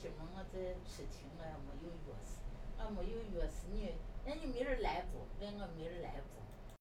今儿我在出去我也没有钥匙我没有钥匙你那你明儿来不问我明儿来不